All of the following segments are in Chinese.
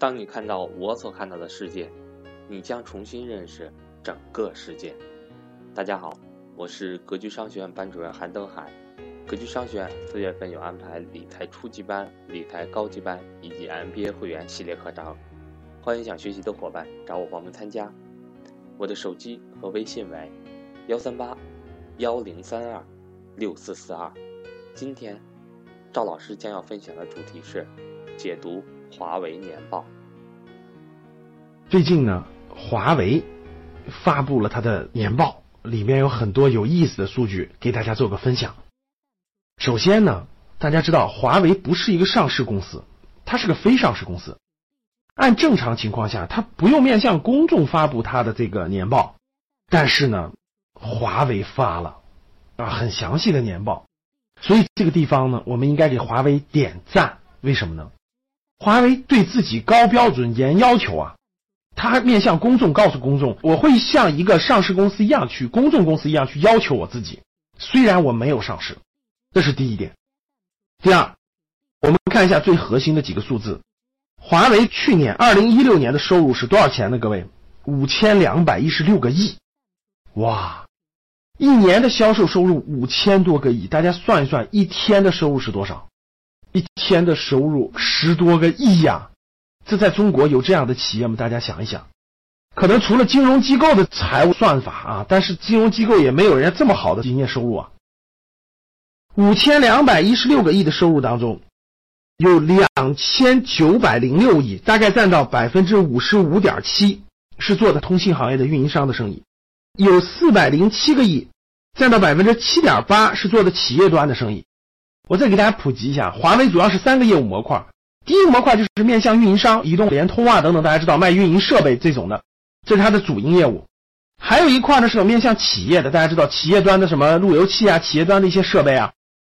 当你看到我所看到的世界，你将重新认识整个世界。大家好，我是格局商学院班主任韩登海。格局商学院四月份有安排理财初级班、理财高级班以及 MBA 会员系列课程，欢迎想学习的伙伴找我报名参加。我的手机和微信为幺三八幺零三二六四四二。今天赵老师将要分享的主题是解读华为年报。最近呢，华为发布了它的年报，里面有很多有意思的数据，给大家做个分享。首先呢，大家知道华为不是一个上市公司，它是个非上市公司。按正常情况下，它不用面向公众发布它的这个年报，但是呢，华为发了啊很详细的年报，所以这个地方呢，我们应该给华为点赞。为什么呢？华为对自己高标准、严要求啊，它面向公众告诉公众，我会像一个上市公司一样去公众公司一样去要求我自己，虽然我没有上市。这是第一点。第二，我们看一下最核心的几个数字。华为去年二零一六年的收入是多少钱呢？各位，五千两百一十六个亿，哇！一年的销售收入五千多个亿，大家算一算，一天的收入是多少？一天的收入十多个亿呀！这在中国有这样的企业吗？大家想一想，可能除了金融机构的财务算法啊，但是金融机构也没有人家这么好的营业收入啊。五千两百一十六个亿的收入当中，有两千九百零六亿，大概占到百分之五十五点七，是做的通信行业的运营商的生意；有四百零七个亿，占到百分之七点八，是做的企业端的生意。我再给大家普及一下，华为主要是三个业务模块，第一个模块就是面向运营商，移动、联通啊等等，大家知道卖运营设备这种的，这是它的主营业务。还有一块呢是有面向企业的，大家知道企业端的什么路由器啊，企业端的一些设备啊。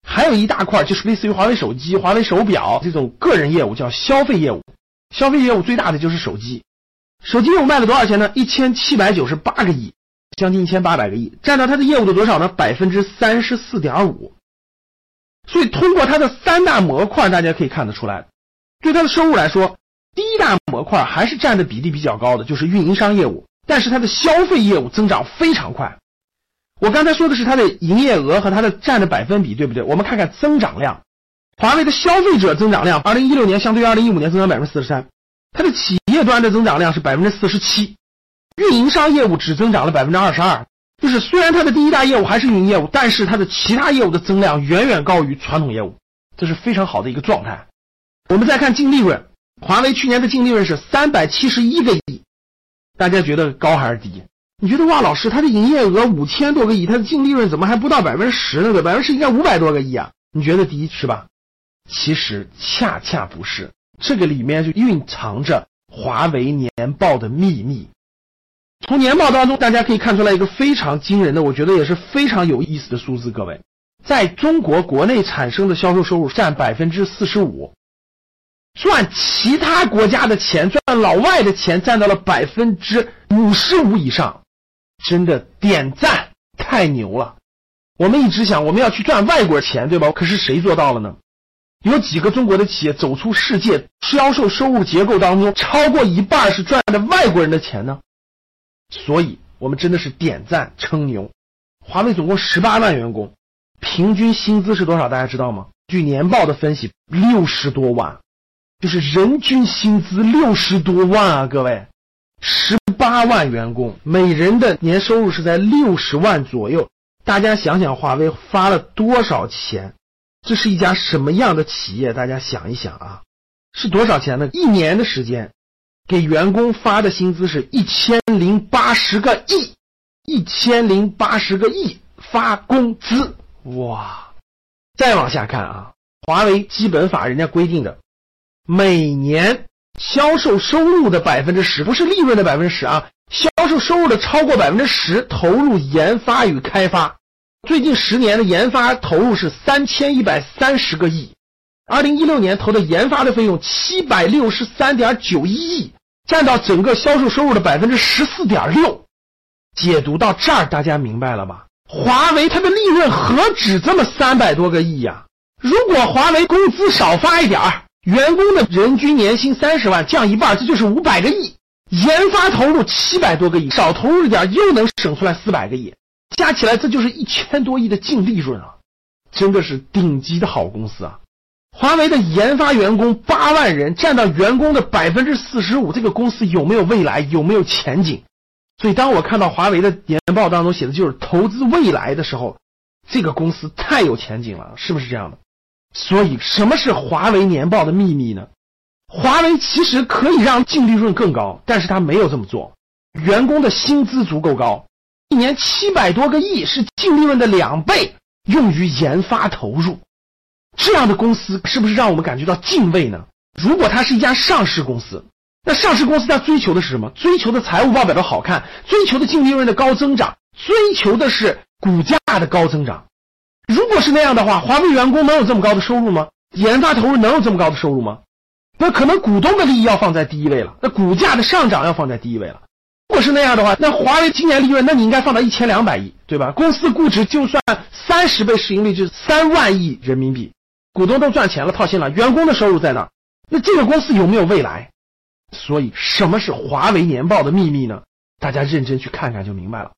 还有一大块就是类似于华为手机、华为手表这种个人业务，叫消费业务。消费业务最大的就是手机，手机业务卖了多少钱呢？一千七百九十八个亿，将近一千八百个亿，占到它的业务的多少呢？百分之三十四点五。所以通过它的三大模块，大家可以看得出来，对它的收入来说，第一大模块还是占的比例比较高的，就是运营商业务。但是它的消费业务增长非常快。我刚才说的是它的营业额和它的占的百分比，对不对？我们看看增长量，华为的消费者增长量，二零一六年相对于二零一五年增长百分之四十三，它的企业端的增长量是百分之四十七，运营商业务只增长了百分之二十二。就是虽然它的第一大业务还是运营业务，但是它的其他业务的增量远远高于传统业务，这是非常好的一个状态。我们再看净利润，华为去年的净利润是三百七十一个亿，大家觉得高还是低？你觉得哇，老师，它的营业额五千多个亿，它的净利润怎么还不到百分之十呢？对，百分之十应该五百多个亿啊？你觉得低是吧？其实恰恰不是，这个里面就蕴藏着华为年报的秘密。从年报当中，大家可以看出来一个非常惊人的，我觉得也是非常有意思的数字。各位，在中国国内产生的销售收入占百分之四十五，赚其他国家的钱，赚老外的钱占到了百分之五十五以上。真的点赞，太牛了！我们一直想我们要去赚外国钱，对吧？可是谁做到了呢？有几个中国的企业走出世界，销售收入结构当中超过一半是赚的外国人的钱呢？所以，我们真的是点赞称牛。华为总共十八万员工，平均薪资是多少？大家知道吗？据年报的分析，六十多万，就是人均薪资六十多万啊！各位，十。八万员工，每人的年收入是在六十万左右。大家想想，华为发了多少钱？这是一家什么样的企业？大家想一想啊，是多少钱呢？一年的时间，给员工发的薪资是一千零八十个亿，一千零八十个亿发工资，哇！再往下看啊，华为基本法人家规定的，每年。销售收入的百分之十，不是利润的百分之十啊！销售收入的超过百分之十，投入研发与开发。最近十年的研发投入是三千一百三十个亿，二零一六年投的研发的费用七百六十三点九一亿，占到整个销售收入的百分之十四点六。解读到这儿，大家明白了吧？华为它的利润何止这么三百多个亿呀？如果华为工资少发一点儿。员工的人均年薪三十万降一半，这就是五百个亿。研发投入七百多个亿，少投入一点又能省出来四百个亿，加起来这就是一千多亿的净利润啊！真的是顶级的好公司啊！华为的研发员工八万人，占到员工的百分之四十五，这个公司有没有未来？有没有前景？所以，当我看到华为的年报当中写的就是投资未来的时候，这个公司太有前景了，是不是这样的？所以，什么是华为年报的秘密呢？华为其实可以让净利润更高，但是他没有这么做。员工的薪资足够高，一年七百多个亿是净利润的两倍，用于研发投入。这样的公司是不是让我们感觉到敬畏呢？如果它是一家上市公司，那上市公司它追求的是什么？追求的财务报表的好看，追求的净利润的高增长，追求的是股价的高增长。如果是那样的话，华为员工能有这么高的收入吗？研发投入能有这么高的收入吗？那可能股东的利益要放在第一位了，那股价的上涨要放在第一位了。如果是那样的话，那华为今年利润，那你应该放到一千两百亿，对吧？公司估值就算三十倍市盈率，就是三万亿人民币，股东都赚钱了，套现了，员工的收入在哪？那这个公司有没有未来？所以，什么是华为年报的秘密呢？大家认真去看看就明白了。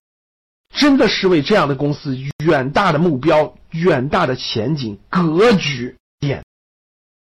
真的是为这样的公司远大的目标、远大的前景格局点。